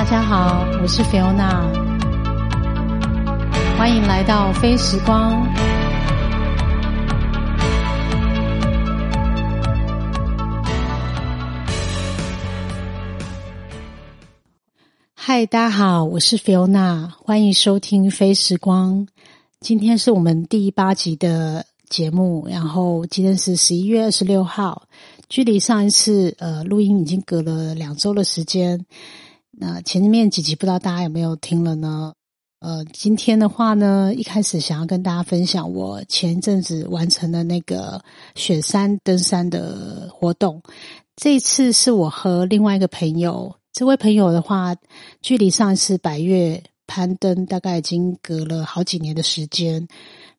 大家好，我是菲欧娜欢迎来到非时光。嗨，大家好，我是菲欧娜欢迎收听非时光。今天是我们第八集的节目，然后今天是十一月二十六号，距离上一次呃录音已经隔了两周的时间。那前面几集不知道大家有没有听了呢？呃，今天的话呢，一开始想要跟大家分享我前一阵子完成的那个雪山登山的活动。这一次是我和另外一个朋友，这位朋友的话，距离上一次百越攀登大概已经隔了好几年的时间。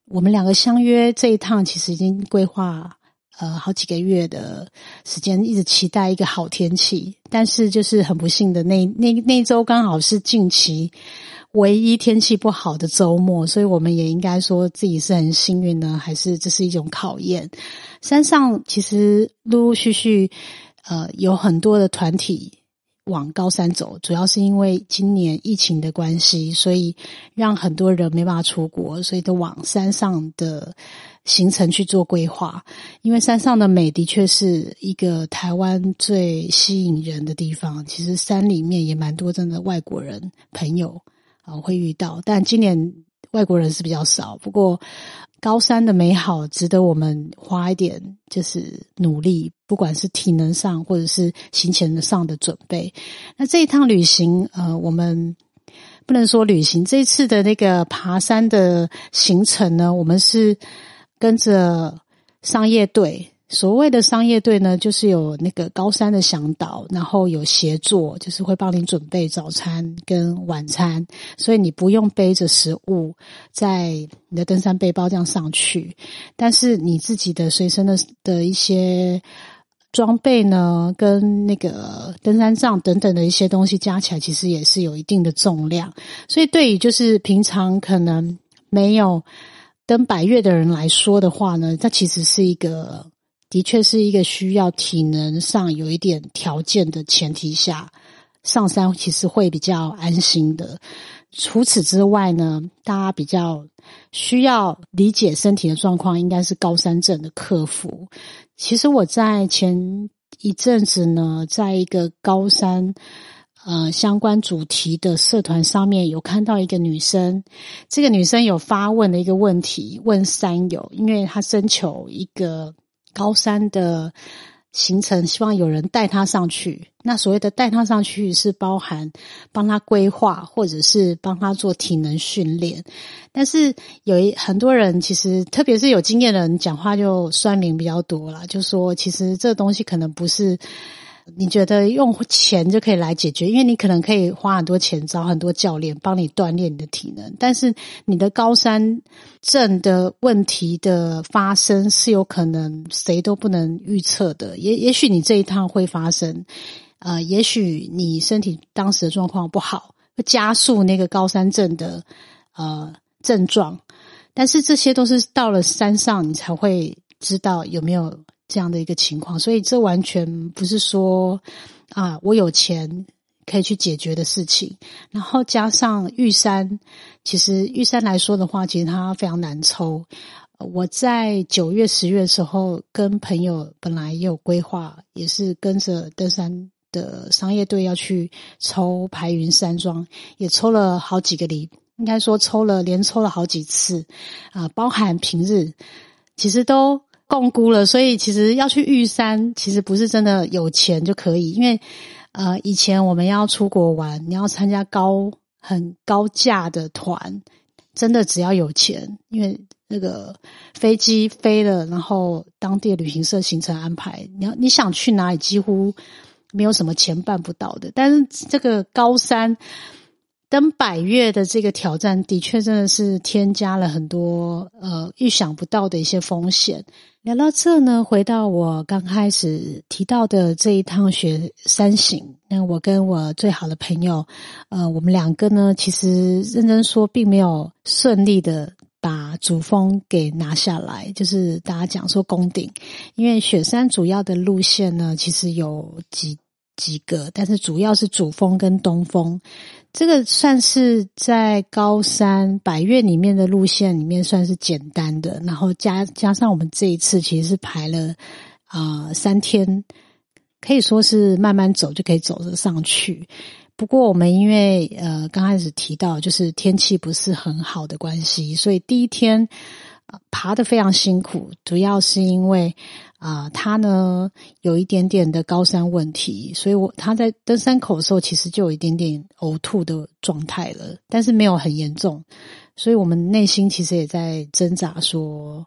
我们两个相约这一趟，其实已经规划。呃，好几个月的时间，一直期待一个好天气，但是就是很不幸的，那那那周刚好是近期唯一天气不好的周末，所以我们也应该说自己是很幸运呢，还是这是一种考验？山上其实陆陆续续，呃，有很多的团体往高山走，主要是因为今年疫情的关系，所以让很多人没办法出国，所以都往山上的。行程去做规划，因为山上的美的确是一个台湾最吸引人的地方。其实山里面也蛮多真的外国人朋友啊会遇到，但今年外国人是比较少。不过高山的美好值得我们花一点就是努力，不管是体能上或者是行前的上的准备。那这一趟旅行，呃，我们不能说旅行，这次的那个爬山的行程呢，我们是。跟着商业队，所谓的商业队呢，就是有那个高山的向导，然后有协作，就是会帮你准备早餐跟晚餐，所以你不用背着食物在你的登山背包这样上去。但是你自己的随身的的一些装备呢，跟那个登山杖等等的一些东西加起来，其实也是有一定的重量。所以对于就是平常可能没有。跟百越的人来说的话呢，它其实是一个，的确是一个需要体能上有一点条件的前提下上山，其实会比较安心的。除此之外呢，大家比较需要理解身体的状况，应该是高山症的克服。其实我在前一阵子呢，在一个高山。呃，相关主题的社团上面有看到一个女生，这个女生有发问的一个问题，问山友，因为她征求一个高山的行程，希望有人带她上去。那所谓的带她上去，是包含帮她规划，或者是帮她做体能训练。但是有一很多人，其实特别是有经验的人，讲话就酸明比较多了，就说其实这东西可能不是。你觉得用钱就可以来解决？因为你可能可以花很多钱找很多教练帮你锻炼你的体能，但是你的高山症的问题的发生是有可能谁都不能预测的。也也许你这一趟会发生，呃，也许你身体当时的状况不好，会加速那个高山症的呃症状。但是这些都是到了山上你才会知道有没有。这样的一个情况，所以这完全不是说啊，我有钱可以去解决的事情。然后加上玉山，其实玉山来说的话，其实它非常难抽。我在九月、十月的时候，跟朋友本来也有规划，也是跟着登山的商业队要去抽排云山庄，也抽了好几个里，应该说抽了连抽了好几次啊，包含平日，其实都。共估了，所以其实要去玉山，其实不是真的有钱就可以。因为呃，以前我们要出国玩，你要参加高很高价的团，真的只要有钱，因为那个飞机飞了，然后当地旅行社行程安排，你要你想去哪里，几乎没有什么钱办不到的。但是这个高山。登百越的这个挑战，的确真的是添加了很多呃预想不到的一些风险。聊到这呢，回到我刚开始提到的这一趟雪山行，那我跟我最好的朋友，呃，我们两个呢，其实认真说，并没有顺利的把主峰给拿下来，就是大家讲说攻顶，因为雪山主要的路线呢，其实有几。几个，但是主要是主峰跟东峰。这个算是在高山百越里面的路线里面算是简单的，然后加加上我们这一次其实是排了啊三天，可以说是慢慢走就可以走得上去。不过我们因为呃刚开始提到就是天气不是很好的关系，所以第一天爬的非常辛苦，主要是因为。啊，他呢有一点点的高山问题，所以我他在登山口的时候，其实就有一点点呕吐的状态了，但是没有很严重，所以我们内心其实也在挣扎，说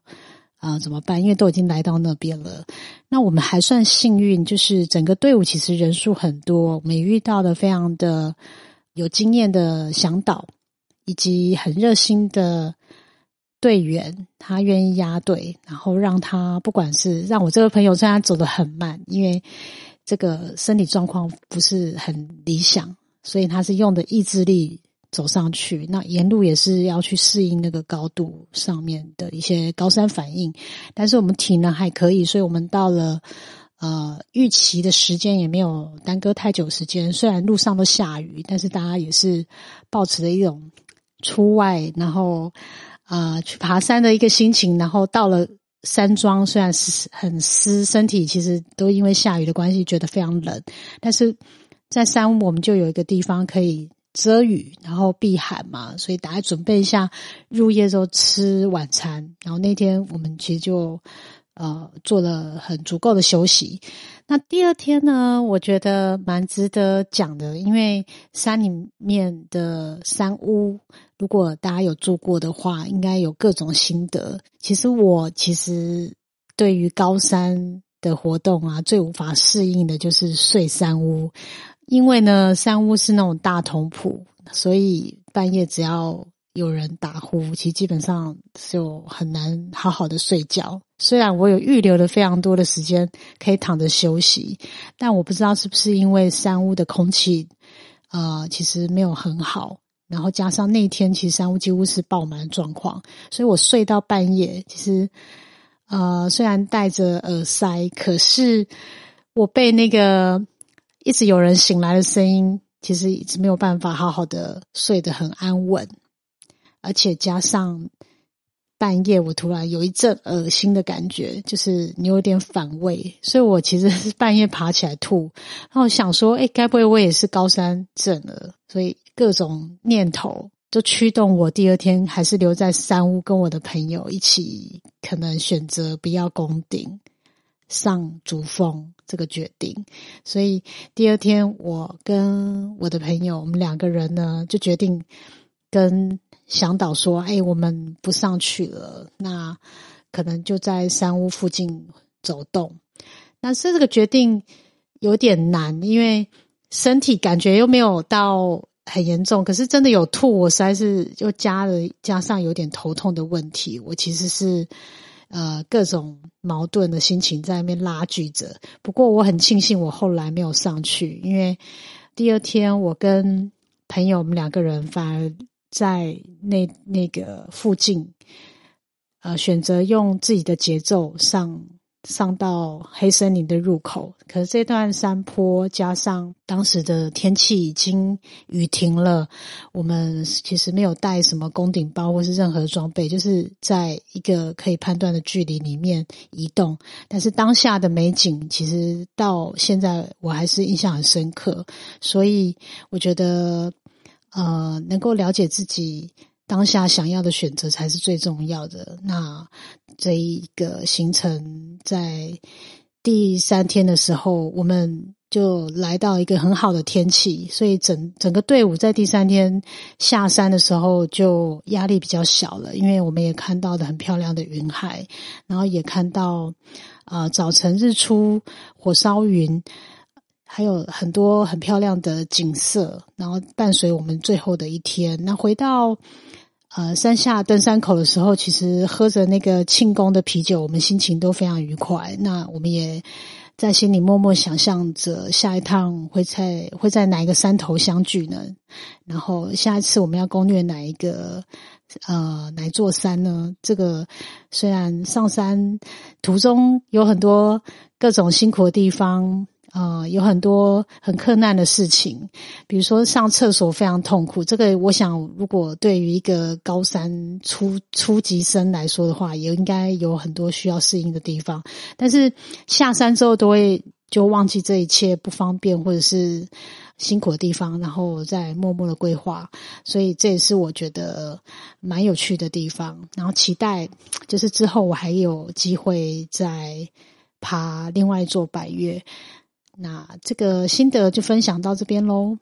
啊怎么办？因为都已经来到那边了，那我们还算幸运，就是整个队伍其实人数很多，我们遇到的非常的有经验的向导，以及很热心的。队员他愿意压队，然后让他不管是让我这个朋友虽然走得很慢，因为这个身体状况不是很理想，所以他是用的意志力走上去。那沿路也是要去适应那个高度上面的一些高山反应，但是我们体能还可以，所以我们到了呃预期的时间也没有耽搁太久时间。虽然路上都下雨，但是大家也是保持着一种出外，然后。啊，去爬山的一个心情，然后到了山庄，虽然是很湿，身体其实都因为下雨的关系觉得非常冷，但是在山我们就有一个地方可以遮雨，然后避寒嘛，所以大家准备一下入夜之后吃晚餐，然后那天我们其实就呃做了很足够的休息。那第二天呢，我觉得蛮值得讲的，因为山里面的山屋。如果大家有住过的话，应该有各种心得。其实我其实对于高山的活动啊，最无法适应的就是睡山屋，因为呢，山屋是那种大通铺，所以半夜只要有人打呼，其实基本上就很难好好的睡觉。虽然我有预留了非常多的时间可以躺着休息，但我不知道是不是因为山屋的空气，呃，其实没有很好。然后加上那天，其实山屋几乎是爆满的状况，所以我睡到半夜。其实，呃，虽然戴着耳塞，可是我被那个一直有人醒来的声音，其实一直没有办法好好的睡得很安稳，而且加上。半夜，我突然有一阵恶心的感觉，就是你有点反胃，所以我其实是半夜爬起来吐。然后想说，哎，该不会我也是高山症了？所以各种念头就驱动我第二天还是留在山屋，跟我的朋友一起，可能选择不要攻顶上主峰这个决定。所以第二天，我跟我的朋友，我们两个人呢，就决定跟。向导说：“哎，我们不上去了，那可能就在山屋附近走动。但是这个决定有点难，因为身体感觉又没有到很严重，可是真的有吐，我实在是又加了加上有点头痛的问题。我其实是呃各种矛盾的心情在那边拉锯着。不过我很庆幸我后来没有上去，因为第二天我跟朋友我们两个人反而。”在那那个附近，呃，选择用自己的节奏上上到黑森林的入口。可是这段山坡加上当时的天气已经雨停了，我们其实没有带什么攻顶包或是任何装备，就是在一个可以判断的距离里面移动。但是当下的美景，其实到现在我还是印象很深刻。所以我觉得。呃，能够了解自己当下想要的选择才是最重要的。那这一个行程在第三天的时候，我们就来到一个很好的天气，所以整整个队伍在第三天下山的时候就压力比较小了，因为我们也看到的很漂亮的云海，然后也看到啊早晨日出火烧云。还有很多很漂亮的景色，然后伴随我们最后的一天。那回到呃山下登山口的时候，其实喝着那个庆功的啤酒，我们心情都非常愉快。那我们也在心里默默想象着下一趟会在会在哪一个山头相聚呢？然后下一次我们要攻略哪一个呃哪座山呢？这个虽然上山途中有很多各种辛苦的地方。呃，有很多很困难的事情，比如说上厕所非常痛苦。这个我想，如果对于一个高三初初级生来说的话，也应该有很多需要适应的地方。但是下山之后，都会就忘记这一切不方便或者是辛苦的地方，然后再默默的规划。所以这也是我觉得蛮有趣的地方。然后期待就是之后我还有机会再爬另外一座百岳。那这个心得就分享到这边喽。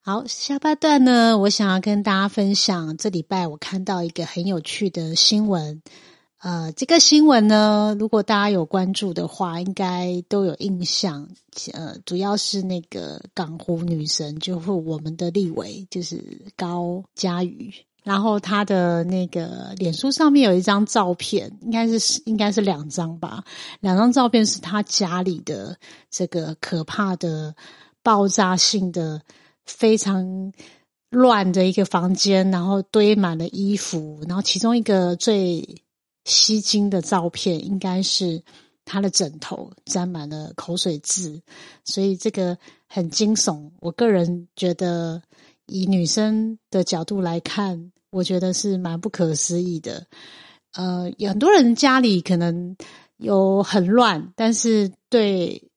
好，下半段呢，我想要跟大家分享这礼拜我看到一个很有趣的新闻。呃，这个新闻呢，如果大家有关注的话，应该都有印象。呃，主要是那个港湖女神，就是我们的立委，就是高嘉瑜。然后他的那个脸书上面有一张照片，应该是应该是两张吧。两张照片是他家里的这个可怕的爆炸性的非常乱的一个房间，然后堆满了衣服。然后其中一个最吸睛的照片，应该是他的枕头沾满了口水渍，所以这个很惊悚。我个人觉得。以女生的角度来看，我觉得是蛮不可思议的。呃，有很多人家里可能有很乱，但是对，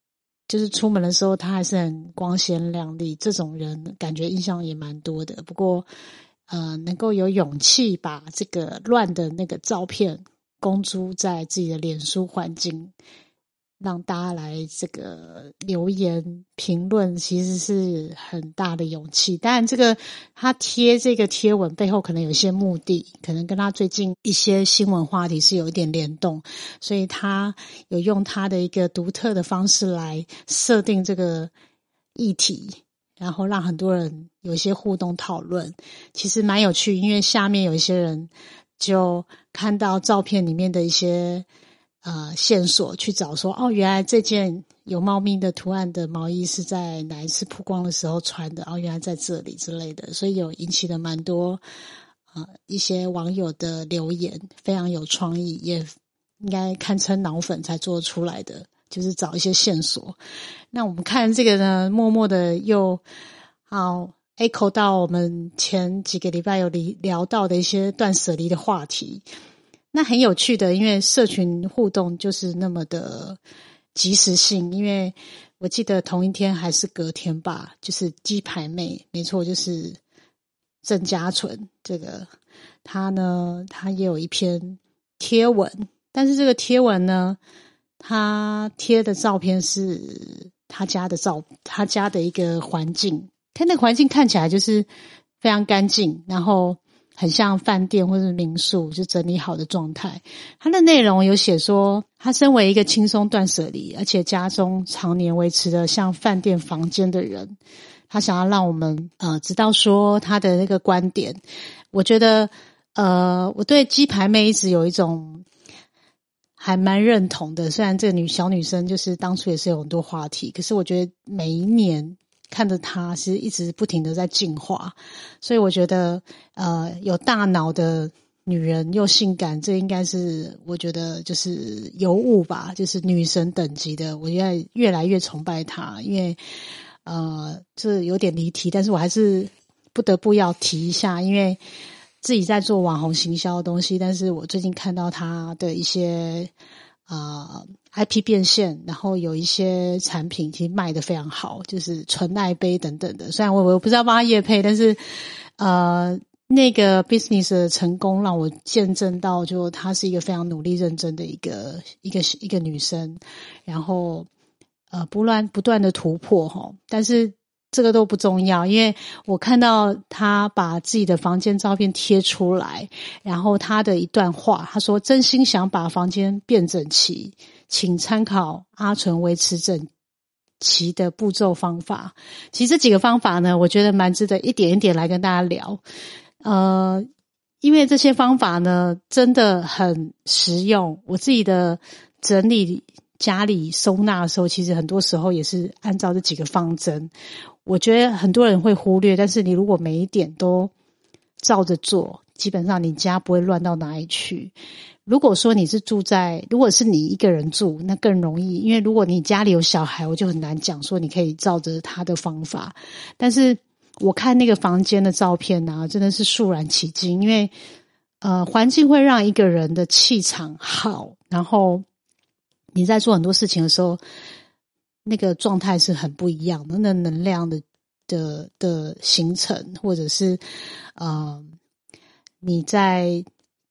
就是出门的时候他还是很光鲜亮丽。这种人感觉印象也蛮多的。不过，呃，能够有勇气把这个乱的那个照片公诸在自己的脸书环境。让大家来这个留言评论，其实是很大的勇气。当然，这个他贴这个贴文背后可能有一些目的，可能跟他最近一些新闻话题是有一点联动，所以他有用他的一个独特的方式来设定这个议题，然后让很多人有一些互动讨论，其实蛮有趣。因为下面有一些人就看到照片里面的一些。呃，线索去找说，哦，原来这件有猫咪的图案的毛衣是在哪一次曝光的时候穿的？哦，原来在这里之类的，所以有引起了蛮多呃一些网友的留言，非常有创意，也应该堪称脑粉才做出来的，就是找一些线索。那我们看这个呢，默默的又好 echo 到我们前几个礼拜有聊聊到的一些断舍离的话题。那很有趣的，因为社群互动就是那么的及时性。因为我记得同一天还是隔天吧，就是鸡排妹，没错，就是郑嘉纯。这个他呢，他也有一篇贴文，但是这个贴文呢，他贴的照片是他家的照，他家的一个环境，他那环境看起来就是非常干净，然后。很像饭店或者民宿，就整理好的状态。它的内容有写说，他身为一个轻松断舍离，而且家中常年维持的像饭店房间的人，他想要让我们呃知道说他的那个观点。我觉得呃，我对鸡排妹一直有一种还蛮认同的。虽然这个女小女生就是当初也是有很多话题，可是我觉得每一年。看着他是一直不停的在进化，所以我觉得，呃，有大脑的女人又性感，这应该是我觉得就是尤物吧，就是女神等级的。我现在越来越崇拜她，因为，呃，这有点离题，但是我还是不得不要提一下，因为自己在做网红行销的东西，但是我最近看到她的一些。啊，IP 变现，然后有一些产品其实卖的非常好，就是纯爱杯等等的。虽然我我不知道帮他业配，但是呃，那个 business 的成功让我见证到，就她是一个非常努力认真的一个一个一个女生，然后呃，不乱不断的突破哈，但是。这个都不重要，因为我看到他把自己的房间照片贴出来，然后他的一段话，他说：“真心想把房间变整齐，请参考阿纯维持整齐的步骤方法。”其实这几个方法呢，我觉得蛮值得一点一点来跟大家聊。呃，因为这些方法呢，真的很实用。我自己的整理家里收纳的时候，其实很多时候也是按照这几个方针。我觉得很多人会忽略，但是你如果每一点都照着做，基本上你家不会乱到哪里去。如果说你是住在，如果是你一个人住，那更容易，因为如果你家里有小孩，我就很难讲说你可以照着他的方法。但是我看那个房间的照片呢，真的是肃然起敬，因为呃，环境会让一个人的气场好，然后你在做很多事情的时候，那个状态是很不一样的，那能量的的的形成，或者是呃，你在。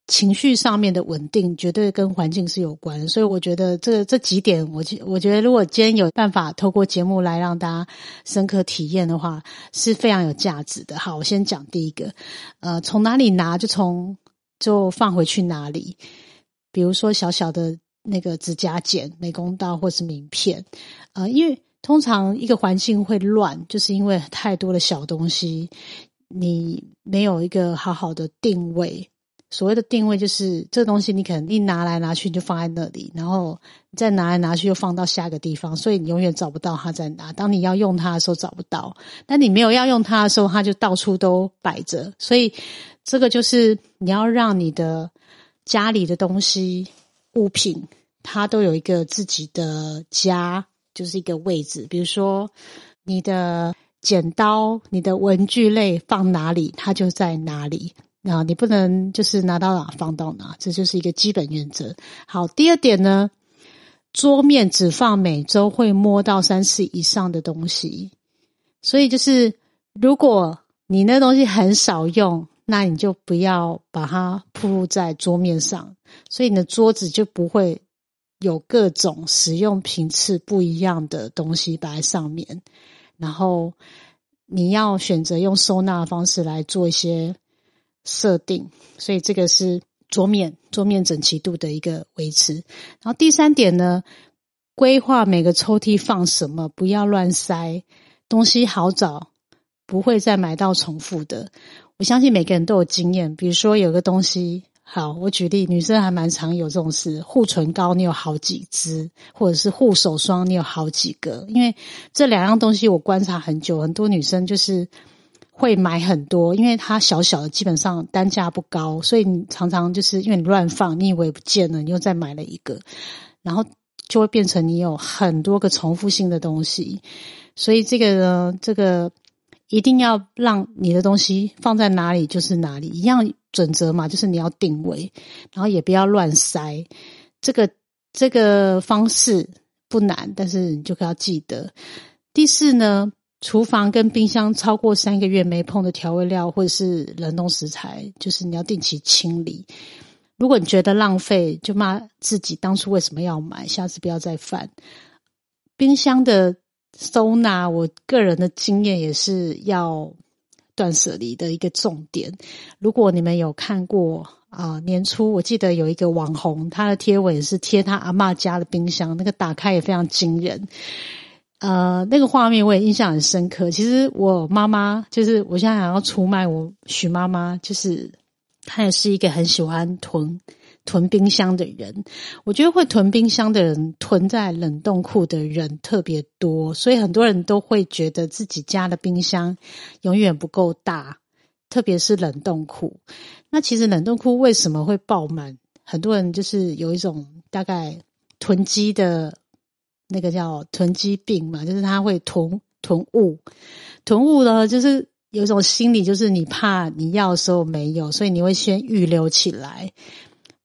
情绪上面的稳定绝对跟环境是有关，所以我觉得这这几点，我我觉得如果今天有办法透过节目来让大家深刻体验的话，是非常有价值的。好，我先讲第一个，呃，从哪里拿就从就放回去哪里。比如说小小的那个指甲剪、美工刀或是名片，呃，因为通常一个环境会乱，就是因为太多的小东西，你没有一个好好的定位。所谓的定位就是这东西，你可能一拿来拿去就放在那里，然后再拿来拿去又放到下个地方，所以你永远找不到它在哪。当你要用它的时候找不到，但你没有要用它的时候，它就到处都摆着。所以这个就是你要让你的家里的东西物品，它都有一个自己的家，就是一个位置。比如说你的剪刀、你的文具类放哪里，它就在哪里。那你不能就是拿到哪放到哪，这就是一个基本原则。好，第二点呢，桌面只放每周会摸到三次以上的东西，所以就是如果你那东西很少用，那你就不要把它铺在桌面上，所以你的桌子就不会有各种使用频次不一样的东西摆在上面。然后你要选择用收纳方式来做一些。设定，所以这个是桌面桌面整齐度的一个维持。然后第三点呢，规划每个抽屉放什么，不要乱塞东西，好找，不会再买到重复的。我相信每个人都有经验，比如说有个东西，好，我举例，女生还蛮常有这种事，护唇膏你有好几支，或者是护手霜你有好几个，因为这两样东西我观察很久，很多女生就是。会买很多，因为它小小的，基本上单价不高，所以你常常就是因为你乱放，你以为不见了，你又再买了一个，然后就会变成你有很多个重复性的东西。所以这个呢，这个一定要让你的东西放在哪里就是哪里，一样准则嘛，就是你要定位，然后也不要乱塞。这个这个方式不难，但是你就要记得。第四呢？厨房跟冰箱超过三个月没碰的调味料或者是冷冻食材，就是你要定期清理。如果你觉得浪费，就骂自己当初为什么要买，下次不要再犯。冰箱的收纳，我个人的经验也是要断舍离的一个重点。如果你们有看过啊，年初我记得有一个网红，他的贴文是贴他阿妈家的冰箱，那个打开也非常惊人。呃，那个画面我也印象很深刻。其实我妈妈就是我现在想要出卖我许妈妈，就是她也是一个很喜欢囤囤冰箱的人。我觉得会囤冰箱的人，囤在冷冻库的人特别多，所以很多人都会觉得自己家的冰箱永远不够大，特别是冷冻库。那其实冷冻库为什么会爆满？很多人就是有一种大概囤积的。那个叫囤积病嘛，就是他会囤囤物，囤物呢，就是有一种心理，就是你怕你要的时候没有，所以你会先预留起来。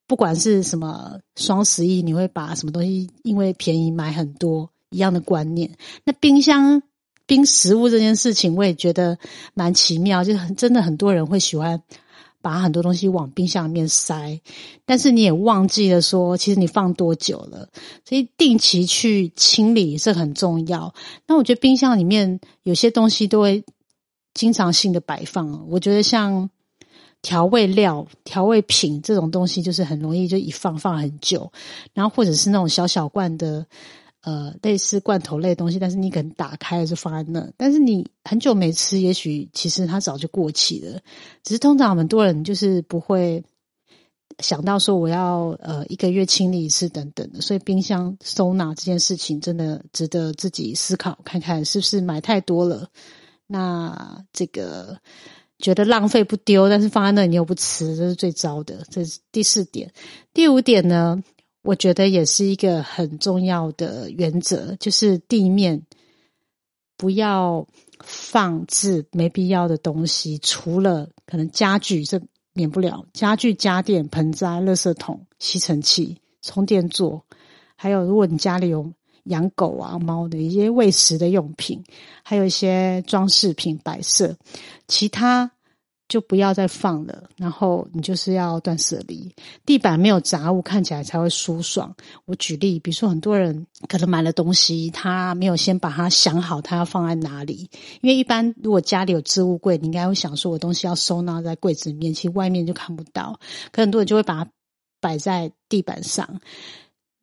不管是什么双十一，你会把什么东西因为便宜买很多一样的观念。那冰箱冰食物这件事情，我也觉得蛮奇妙，就是很真的很多人会喜欢。把很多东西往冰箱里面塞，但是你也忘记了说，其实你放多久了，所以定期去清理是很重要。那我觉得冰箱里面有些东西都会经常性的摆放，我觉得像调味料、调味品这种东西，就是很容易就一放放很久，然后或者是那种小小罐的。呃，类似罐头类的东西，但是你可能打开了就放在那，但是你很久没吃，也许其实它早就过期了。只是通常很多人就是不会想到说我要呃一个月清理一次等等的，所以冰箱收纳这件事情真的值得自己思考看看是不是买太多了。那这个觉得浪费不丢，但是放在那你又不吃，这是最糟的。这是第四点。第五点呢，我觉得也是一个很重要的原则，就是地面不要放置没必要的东西，除了可能家具，这免不了家具、家电、盆栽、垃圾桶、吸尘器、充电座，还有如果你家里有。养狗啊、猫的一些喂食的用品，还有一些装饰品摆设，其他就不要再放了。然后你就是要断舍离，地板没有杂物，看起来才会舒爽。我举例，比如说很多人可能买了东西，他没有先把它想好，他要放在哪里。因为一般如果家里有置物柜，你应该会想说，我东西要收纳在柜子里面，其实外面就看不到。可很多人就会把它摆在地板上。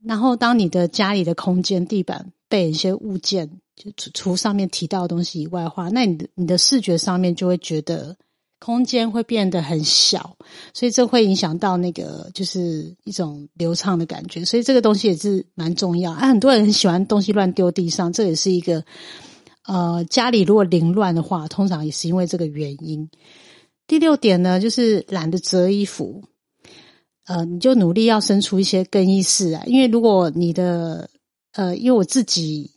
然后，当你的家里的空间地板被一些物件，就除除上面提到的东西以外的话，那你的你的视觉上面就会觉得空间会变得很小，所以这会影响到那个就是一种流畅的感觉。所以这个东西也是蛮重要。啊，很多人很喜欢东西乱丢地上，这也是一个呃家里如果凌乱的话，通常也是因为这个原因。第六点呢，就是懒得折衣服。呃，你就努力要生出一些更衣室啊，因为如果你的呃，因为我自己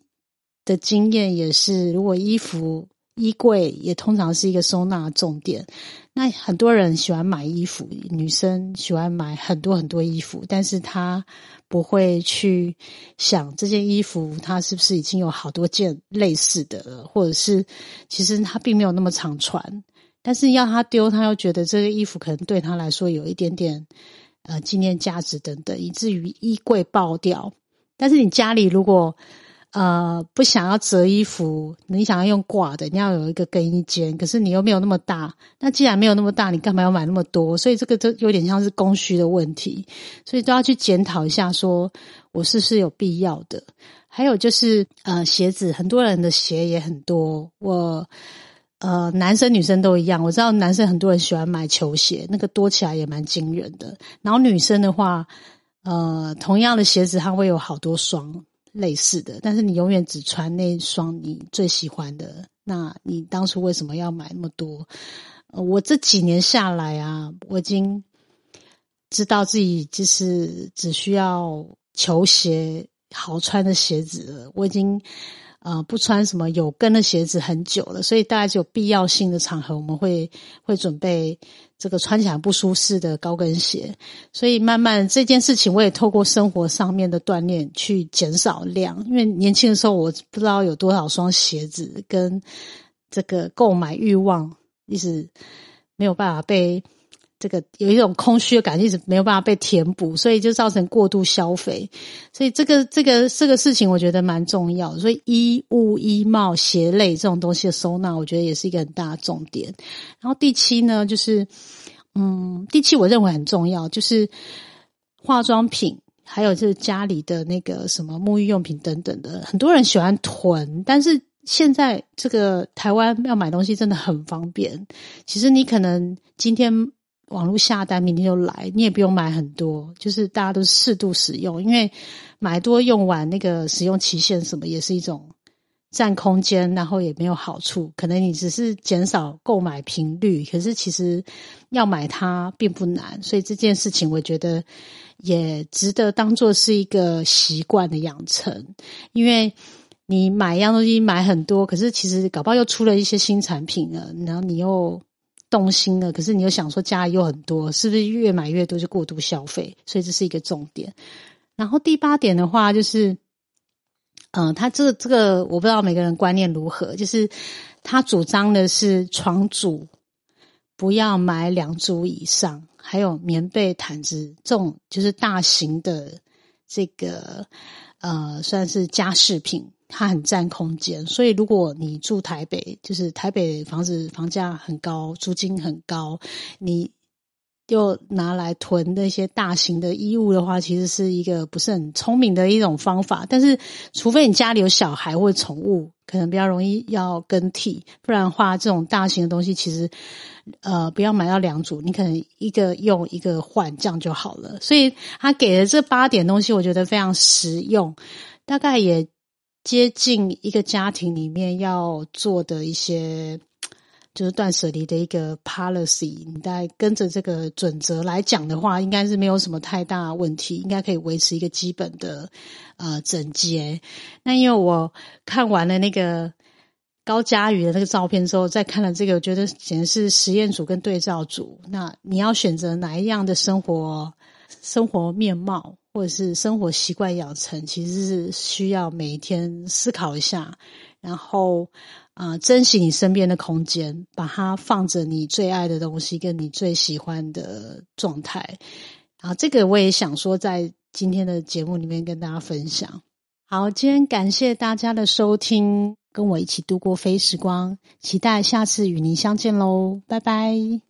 的经验也是，如果衣服衣柜也通常是一个收纳重点。那很多人喜欢买衣服，女生喜欢买很多很多衣服，但是她不会去想这件衣服它是不是已经有好多件类似的了，或者是其实她并没有那么常穿，但是要她丢，她又觉得这个衣服可能对她来说有一点点。呃，纪念价值等等，以至于衣柜爆掉。但是你家里如果呃不想要折衣服，你想要用挂的，你要有一个更衣间，可是你又没有那么大。那既然没有那么大，你干嘛要买那么多？所以这个就有点像是供需的问题，所以都要去检讨一下，说我是不是有必要的。还有就是呃，鞋子，很多人的鞋也很多，我。呃，男生女生都一样。我知道男生很多人喜欢买球鞋，那个多起来也蛮惊人的。然后女生的话，呃，同样的鞋子它会有好多双类似的，但是你永远只穿那双你最喜欢的。那你当初为什么要买那么多？我这几年下来啊，我已经知道自己就是只需要球鞋好穿的鞋子了。我已经。啊，不穿什么有跟的鞋子很久了，所以大概只有必要性的场合，我们会会准备这个穿起来不舒适的高跟鞋。所以慢慢这件事情，我也透过生活上面的锻炼去减少量。因为年轻的时候，我不知道有多少双鞋子，跟这个购买欲望一直没有办法被。这个有一种空虚的感觉，一直没有办法被填补，所以就造成过度消费。所以这个这个这个事情，我觉得蛮重要。所以衣物、衣帽、鞋类这种东西的收纳，我觉得也是一个很大的重点。然后第七呢，就是嗯，第七我认为很重要，就是化妆品，还有就是家里的那个什么沐浴用品等等的。很多人喜欢囤，但是现在这个台湾要买东西真的很方便。其实你可能今天。网络下单，明天就来，你也不用买很多，就是大家都适度使用，因为买多用完，那个使用期限什么也是一种占空间，然后也没有好处。可能你只是减少购买频率，可是其实要买它并不难，所以这件事情我觉得也值得当做是一个习惯的养成。因为你买一样东西买很多，可是其实搞不好又出了一些新产品了，然后你又。动心了，可是你又想说家里又很多，是不是越买越多就过度消费？所以这是一个重点。然后第八点的话，就是，嗯，他这个这个我不知道每个人观念如何，就是他主张的是床主不要买两组以上，还有棉被、毯子这种就是大型的这个呃算是家饰品。它很占空间，所以如果你住台北，就是台北房子房价很高，租金很高，你又拿来囤那些大型的衣物的话，其实是一个不是很聪明的一种方法。但是，除非你家里有小孩或宠物，可能比较容易要更替，不然的话，这种大型的东西其实，呃，不要买到两组，你可能一个用一个换，这样就好了。所以他给的这八点东西，我觉得非常实用，大概也。接近一个家庭里面要做的一些，就是断舍离的一个 policy，你大概跟着这个准则来讲的话，应该是没有什么太大问题，应该可以维持一个基本的呃整洁。那因为我看完了那个高佳宇的那个照片之后，再看了这个，我觉得简直是实验组跟对照组。那你要选择哪一样的生活生活面貌，或者是生活习惯养成，其实是需要每一天思考一下，然后。啊，珍惜你身边的空间，把它放着你最爱的东西，跟你最喜欢的状态。然后这个我也想说，在今天的节目里面跟大家分享。好，今天感谢大家的收听，跟我一起度过非时光，期待下次与您相见喽，拜拜。